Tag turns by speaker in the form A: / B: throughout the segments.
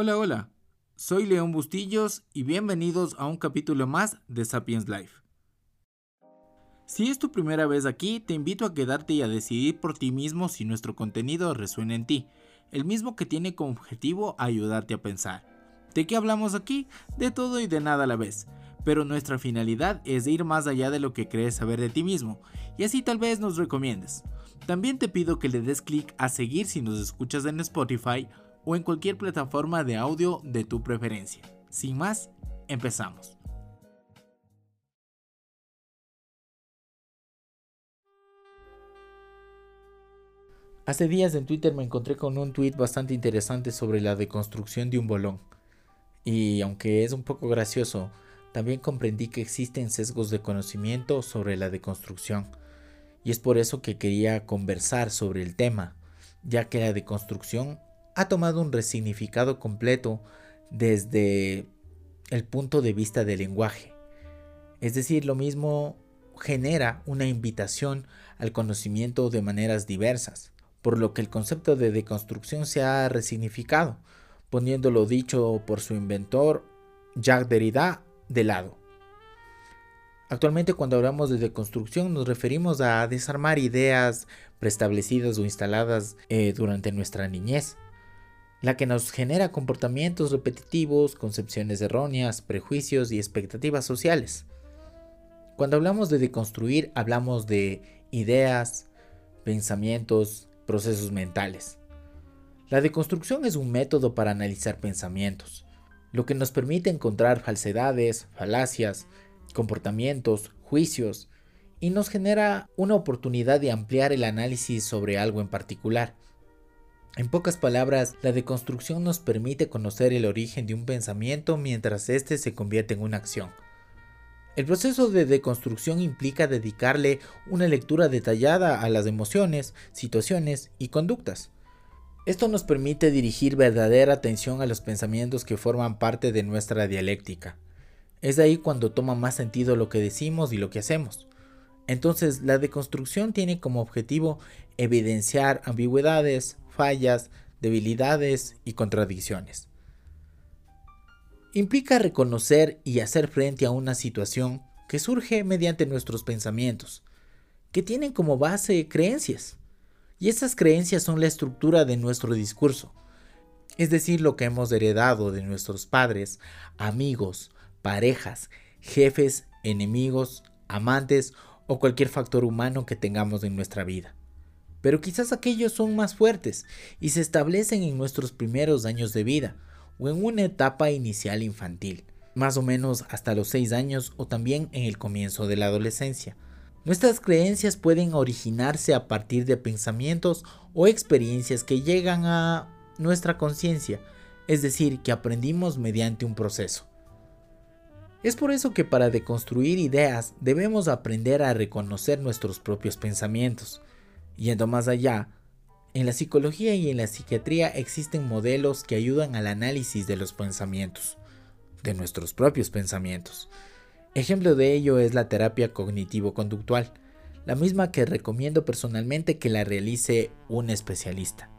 A: Hola, hola. Soy León Bustillos y bienvenidos a un capítulo más de Sapiens Life. Si es tu primera vez aquí, te invito a quedarte y a decidir por ti mismo si nuestro contenido resuena en ti, el mismo que tiene como objetivo ayudarte a pensar. ¿De qué hablamos aquí? De todo y de nada a la vez. Pero nuestra finalidad es ir más allá de lo que crees saber de ti mismo, y así tal vez nos recomiendes. También te pido que le des clic a seguir si nos escuchas en Spotify o en cualquier plataforma de audio de tu preferencia. Sin más, empezamos. Hace días en Twitter me encontré con un tweet bastante interesante sobre la deconstrucción de un bolón. Y aunque es un poco gracioso, también comprendí que existen sesgos de conocimiento sobre la deconstrucción. Y es por eso que quería conversar sobre el tema, ya que la deconstrucción ha tomado un resignificado completo desde el punto de vista del lenguaje. Es decir, lo mismo genera una invitación al conocimiento de maneras diversas por lo que el concepto de deconstrucción se ha resignificado, poniéndolo dicho por su inventor Jacques Derrida de lado. Actualmente cuando hablamos de deconstrucción nos referimos a desarmar ideas preestablecidas o instaladas eh, durante nuestra niñez, la que nos genera comportamientos repetitivos, concepciones erróneas, prejuicios y expectativas sociales. Cuando hablamos de deconstruir hablamos de ideas, pensamientos, procesos mentales. La deconstrucción es un método para analizar pensamientos, lo que nos permite encontrar falsedades, falacias, comportamientos, juicios, y nos genera una oportunidad de ampliar el análisis sobre algo en particular. En pocas palabras, la deconstrucción nos permite conocer el origen de un pensamiento mientras éste se convierte en una acción. El proceso de deconstrucción implica dedicarle una lectura detallada a las emociones, situaciones y conductas. Esto nos permite dirigir verdadera atención a los pensamientos que forman parte de nuestra dialéctica. Es ahí cuando toma más sentido lo que decimos y lo que hacemos. Entonces, la deconstrucción tiene como objetivo evidenciar ambigüedades, fallas, debilidades y contradicciones implica reconocer y hacer frente a una situación que surge mediante nuestros pensamientos, que tienen como base creencias. Y esas creencias son la estructura de nuestro discurso, es decir, lo que hemos heredado de nuestros padres, amigos, parejas, jefes, enemigos, amantes o cualquier factor humano que tengamos en nuestra vida. Pero quizás aquellos son más fuertes y se establecen en nuestros primeros años de vida, o en una etapa inicial infantil, más o menos hasta los 6 años o también en el comienzo de la adolescencia. Nuestras creencias pueden originarse a partir de pensamientos o experiencias que llegan a nuestra conciencia, es decir, que aprendimos mediante un proceso. Es por eso que para deconstruir ideas debemos aprender a reconocer nuestros propios pensamientos. Yendo más allá, en la psicología y en la psiquiatría existen modelos que ayudan al análisis de los pensamientos, de nuestros propios pensamientos. Ejemplo de ello es la terapia cognitivo-conductual, la misma que recomiendo personalmente que la realice un especialista.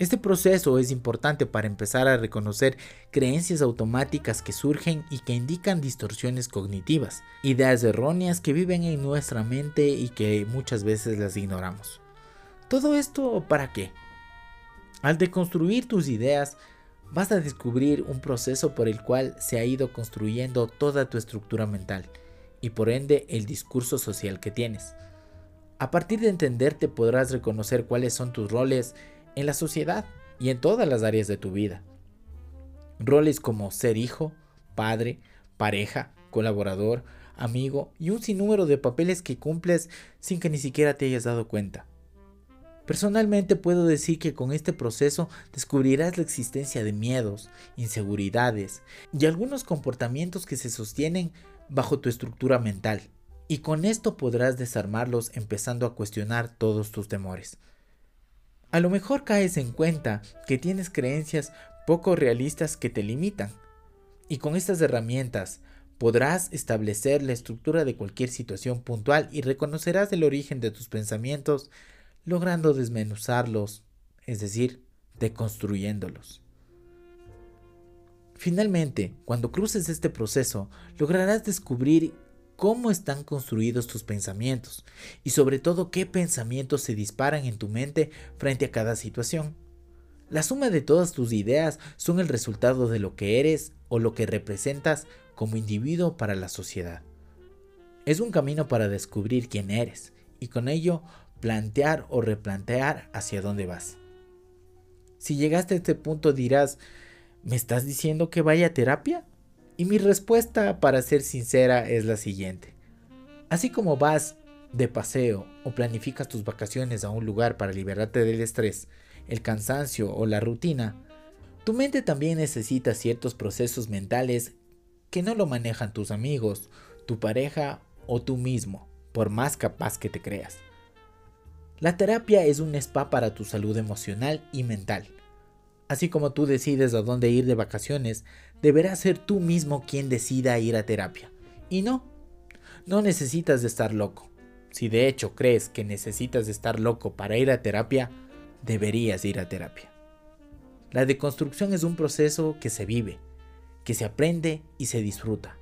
A: Este proceso es importante para empezar a reconocer creencias automáticas que surgen y que indican distorsiones cognitivas, ideas erróneas que viven en nuestra mente y que muchas veces las ignoramos. ¿Todo esto para qué? Al deconstruir tus ideas, vas a descubrir un proceso por el cual se ha ido construyendo toda tu estructura mental y por ende el discurso social que tienes. A partir de entenderte podrás reconocer cuáles son tus roles en la sociedad y en todas las áreas de tu vida. Roles como ser hijo, padre, pareja, colaborador, amigo y un sinnúmero de papeles que cumples sin que ni siquiera te hayas dado cuenta. Personalmente puedo decir que con este proceso descubrirás la existencia de miedos, inseguridades y algunos comportamientos que se sostienen bajo tu estructura mental. Y con esto podrás desarmarlos empezando a cuestionar todos tus temores. A lo mejor caes en cuenta que tienes creencias poco realistas que te limitan. Y con estas herramientas podrás establecer la estructura de cualquier situación puntual y reconocerás el origen de tus pensamientos, logrando desmenuzarlos, es decir, deconstruyéndolos. Finalmente, cuando cruces este proceso, lograrás descubrir cómo están construidos tus pensamientos y sobre todo qué pensamientos se disparan en tu mente frente a cada situación. La suma de todas tus ideas son el resultado de lo que eres o lo que representas como individuo para la sociedad. Es un camino para descubrir quién eres y con ello plantear o replantear hacia dónde vas. Si llegaste a este punto dirás, ¿me estás diciendo que vaya a terapia? Y mi respuesta, para ser sincera, es la siguiente. Así como vas de paseo o planificas tus vacaciones a un lugar para liberarte del estrés, el cansancio o la rutina, tu mente también necesita ciertos procesos mentales que no lo manejan tus amigos, tu pareja o tú mismo, por más capaz que te creas. La terapia es un spa para tu salud emocional y mental. Así como tú decides a dónde ir de vacaciones, deberás ser tú mismo quien decida ir a terapia. Y no, no necesitas de estar loco. Si de hecho crees que necesitas de estar loco para ir a terapia, deberías ir a terapia. La deconstrucción es un proceso que se vive, que se aprende y se disfruta.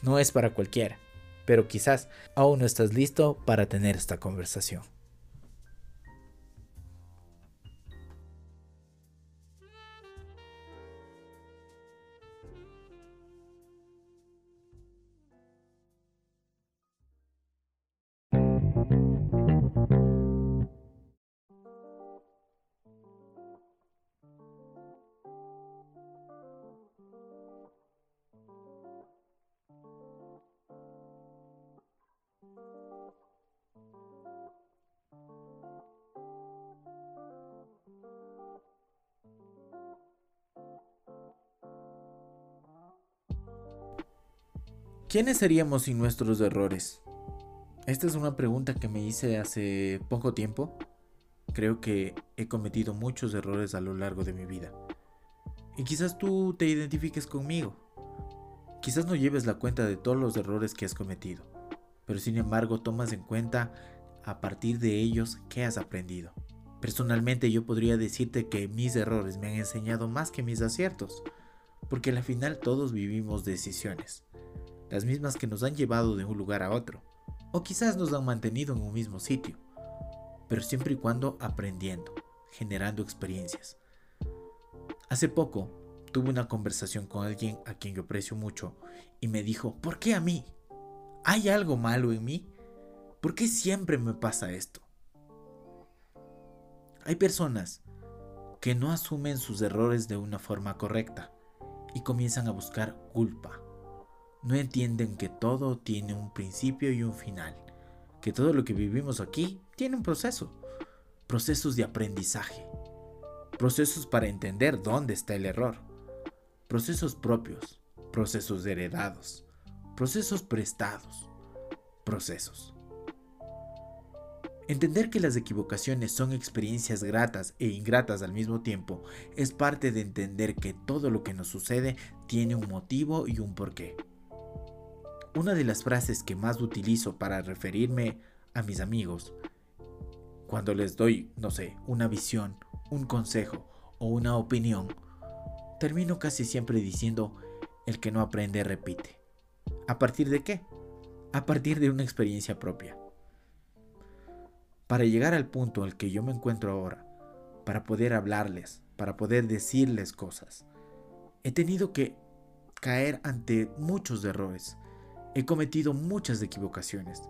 A: No es para cualquiera, pero quizás aún no estás listo para tener esta conversación. ¿Quiénes seríamos sin nuestros errores? Esta es una pregunta que me hice hace poco tiempo. Creo que he cometido muchos errores a lo largo de mi vida. Y quizás tú te identifiques conmigo. Quizás no lleves la cuenta de todos los errores que has cometido, pero sin embargo tomas en cuenta a partir de ellos qué has aprendido. Personalmente yo podría decirte que mis errores me han enseñado más que mis aciertos, porque al final todos vivimos decisiones las mismas que nos han llevado de un lugar a otro, o quizás nos han mantenido en un mismo sitio, pero siempre y cuando aprendiendo, generando experiencias. Hace poco tuve una conversación con alguien a quien yo aprecio mucho y me dijo, ¿por qué a mí? ¿Hay algo malo en mí? ¿Por qué siempre me pasa esto? Hay personas que no asumen sus errores de una forma correcta y comienzan a buscar culpa no entienden que todo tiene un principio y un final, que todo lo que vivimos aquí tiene un proceso, procesos de aprendizaje, procesos para entender dónde está el error, procesos propios, procesos heredados, procesos prestados, procesos. Entender que las equivocaciones son experiencias gratas e ingratas al mismo tiempo es parte de entender que todo lo que nos sucede tiene un motivo y un porqué. Una de las frases que más utilizo para referirme a mis amigos, cuando les doy, no sé, una visión, un consejo o una opinión, termino casi siempre diciendo, el que no aprende repite. ¿A partir de qué? A partir de una experiencia propia. Para llegar al punto al que yo me encuentro ahora, para poder hablarles, para poder decirles cosas, he tenido que caer ante muchos errores, He cometido muchas equivocaciones.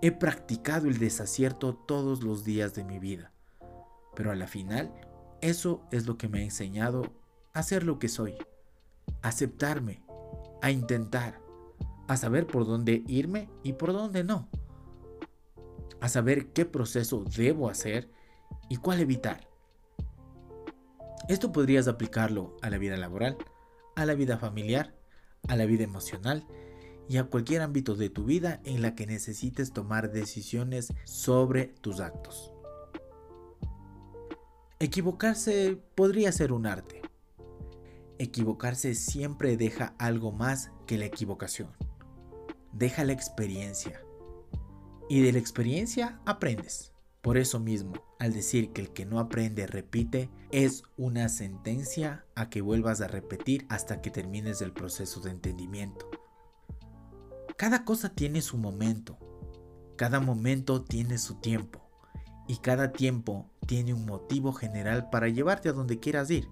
A: He practicado el desacierto todos los días de mi vida. Pero a la final, eso es lo que me ha enseñado a ser lo que soy. A aceptarme, a intentar, a saber por dónde irme y por dónde no. A saber qué proceso debo hacer y cuál evitar. Esto podrías aplicarlo a la vida laboral, a la vida familiar, a la vida emocional y a cualquier ámbito de tu vida en la que necesites tomar decisiones sobre tus actos. Equivocarse podría ser un arte. Equivocarse siempre deja algo más que la equivocación. Deja la experiencia. Y de la experiencia aprendes. Por eso mismo, al decir que el que no aprende repite, es una sentencia a que vuelvas a repetir hasta que termines el proceso de entendimiento. Cada cosa tiene su momento, cada momento tiene su tiempo y cada tiempo tiene un motivo general para llevarte a donde quieras ir.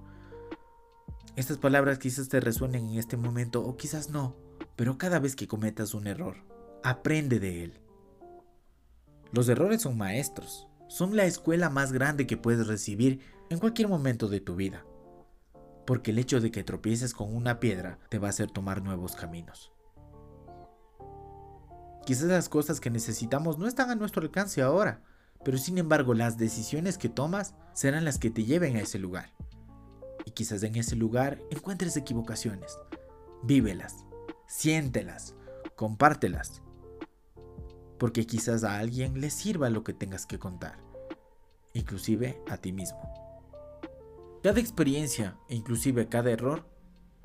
A: Estas palabras quizás te resuenen en este momento o quizás no, pero cada vez que cometas un error, aprende de él. Los errores son maestros, son la escuela más grande que puedes recibir en cualquier momento de tu vida. Porque el hecho de que tropieces con una piedra te va a hacer tomar nuevos caminos. Quizás las cosas que necesitamos no están a nuestro alcance ahora, pero sin embargo las decisiones que tomas serán las que te lleven a ese lugar. Y quizás en ese lugar encuentres equivocaciones. Vívelas, siéntelas, compártelas porque quizás a alguien le sirva lo que tengas que contar, inclusive a ti mismo. Cada experiencia e inclusive cada error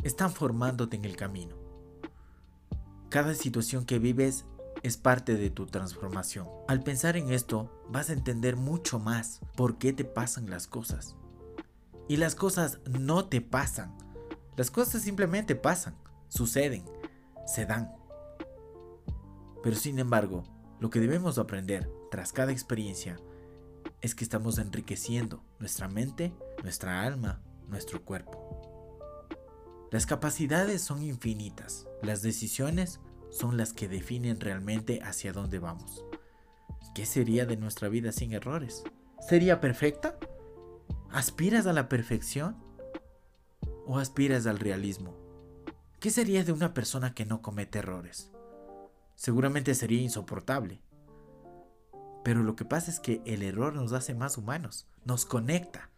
A: están formándote en el camino. Cada situación que vives es parte de tu transformación. Al pensar en esto, vas a entender mucho más por qué te pasan las cosas. Y las cosas no te pasan. Las cosas simplemente pasan, suceden, se dan. Pero sin embargo, lo que debemos aprender tras cada experiencia es que estamos enriqueciendo nuestra mente, nuestra alma, nuestro cuerpo. Las capacidades son infinitas, las decisiones son las que definen realmente hacia dónde vamos. ¿Qué sería de nuestra vida sin errores? ¿Sería perfecta? ¿Aspiras a la perfección? ¿O aspiras al realismo? ¿Qué sería de una persona que no comete errores? seguramente sería insoportable. Pero lo que pasa es que el error nos hace más humanos, nos conecta.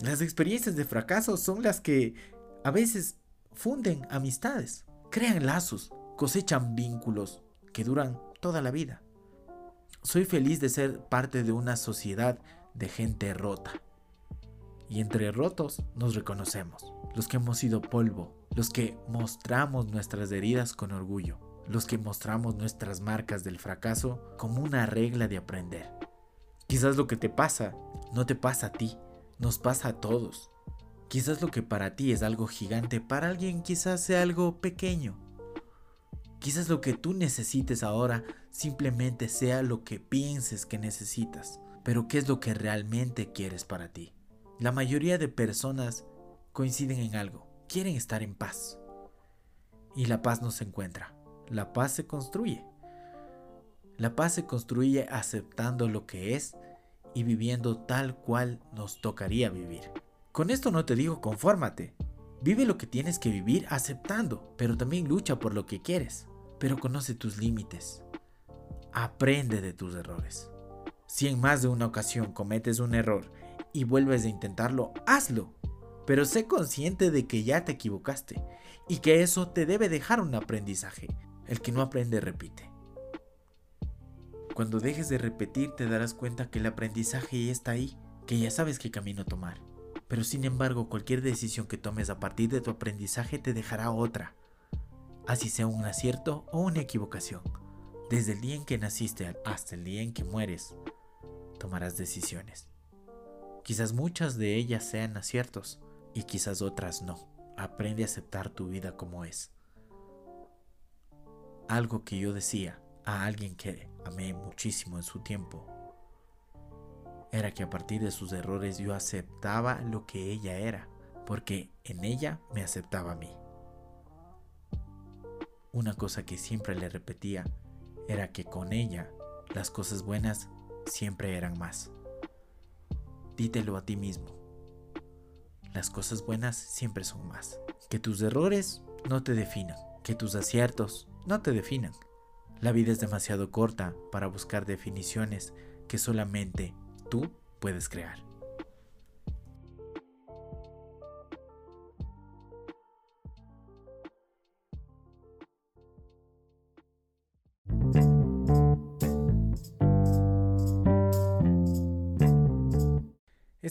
A: Las experiencias de fracaso son las que a veces funden amistades, crean lazos, cosechan vínculos que duran toda la vida. Soy feliz de ser parte de una sociedad de gente rota. Y entre rotos nos reconocemos, los que hemos sido polvo, los que mostramos nuestras heridas con orgullo los que mostramos nuestras marcas del fracaso como una regla de aprender. Quizás lo que te pasa no te pasa a ti, nos pasa a todos. Quizás lo que para ti es algo gigante, para alguien quizás sea algo pequeño. Quizás lo que tú necesites ahora simplemente sea lo que pienses que necesitas, pero ¿qué es lo que realmente quieres para ti? La mayoría de personas coinciden en algo, quieren estar en paz. Y la paz no se encuentra. La paz se construye. La paz se construye aceptando lo que es y viviendo tal cual nos tocaría vivir. Con esto no te digo confórmate. Vive lo que tienes que vivir aceptando, pero también lucha por lo que quieres. Pero conoce tus límites. Aprende de tus errores. Si en más de una ocasión cometes un error y vuelves a intentarlo, hazlo. Pero sé consciente de que ya te equivocaste y que eso te debe dejar un aprendizaje. El que no aprende repite. Cuando dejes de repetir te darás cuenta que el aprendizaje ya está ahí, que ya sabes qué camino tomar. Pero sin embargo, cualquier decisión que tomes a partir de tu aprendizaje te dejará otra, así sea un acierto o una equivocación. Desde el día en que naciste hasta el día en que mueres, tomarás decisiones. Quizás muchas de ellas sean aciertos y quizás otras no. Aprende a aceptar tu vida como es algo que yo decía a alguien que amé muchísimo en su tiempo era que a partir de sus errores yo aceptaba lo que ella era, porque en ella me aceptaba a mí. Una cosa que siempre le repetía era que con ella las cosas buenas siempre eran más. Dítelo a ti mismo. Las cosas buenas siempre son más. Que tus errores no te definan, que tus aciertos no te definan. La vida es demasiado corta para buscar definiciones que solamente tú puedes crear.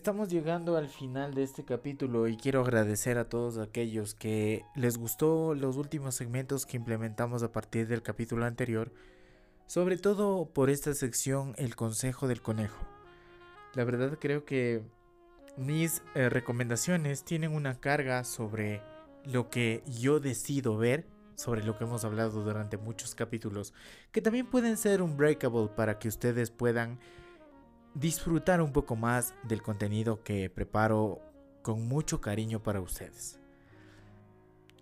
A: Estamos llegando al final de este capítulo y quiero agradecer a todos aquellos que les gustó los últimos segmentos que implementamos a partir del capítulo anterior. Sobre todo por esta sección El Consejo del Conejo. La verdad creo que mis eh, recomendaciones tienen una carga sobre lo que yo decido ver, sobre lo que hemos hablado durante muchos capítulos, que también pueden ser un breakable para que ustedes puedan disfrutar un poco más del contenido que preparo con mucho cariño para ustedes.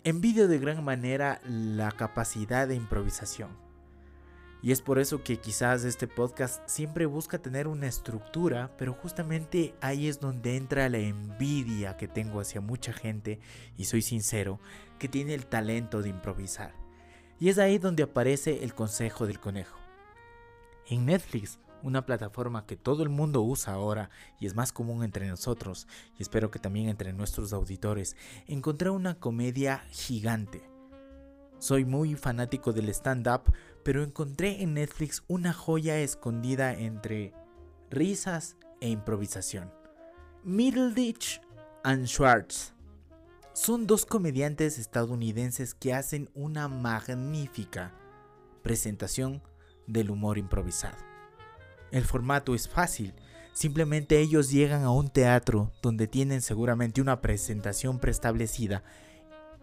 A: Envidio de gran manera la capacidad de improvisación. Y es por eso que quizás este podcast siempre busca tener una estructura, pero justamente ahí es donde entra la envidia que tengo hacia mucha gente, y soy sincero, que tiene el talento de improvisar. Y es ahí donde aparece el consejo del conejo. En Netflix una plataforma que todo el mundo usa ahora y es más común entre nosotros, y espero que también entre nuestros auditores, encontré una comedia gigante. Soy muy fanático del stand-up, pero encontré en Netflix una joya escondida entre risas e improvisación. Middleditch and Schwartz son dos comediantes estadounidenses que hacen una magnífica presentación del humor improvisado. El formato es fácil. Simplemente ellos llegan a un teatro donde tienen seguramente una presentación preestablecida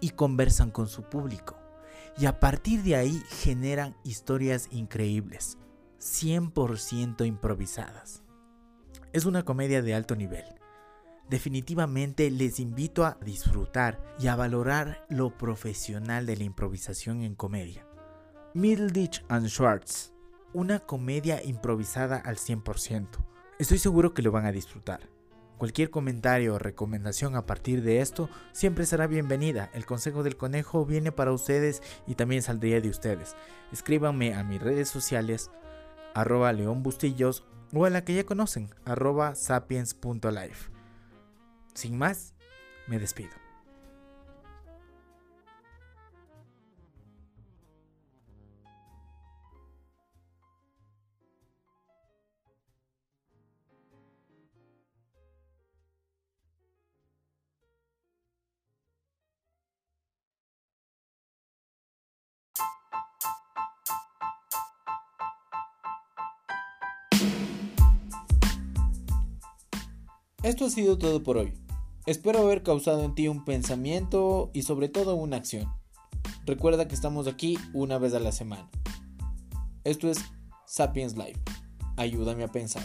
A: y conversan con su público. Y a partir de ahí generan historias increíbles, 100% improvisadas. Es una comedia de alto nivel. Definitivamente les invito a disfrutar y a valorar lo profesional de la improvisación en comedia. Middleditch and Schwartz una comedia improvisada al 100%. Estoy seguro que lo van a disfrutar. Cualquier comentario o recomendación a partir de esto siempre será bienvenida. El consejo del conejo viene para ustedes y también saldría de ustedes. Escríbanme a mis redes sociales arroba leonbustillos o a la que ya conocen arroba sapiens.life. Sin más, me despido. Esto ha sido todo por hoy. Espero haber causado en ti un pensamiento y sobre todo una acción. Recuerda que estamos aquí una vez a la semana. Esto es Sapiens Live. Ayúdame a pensar.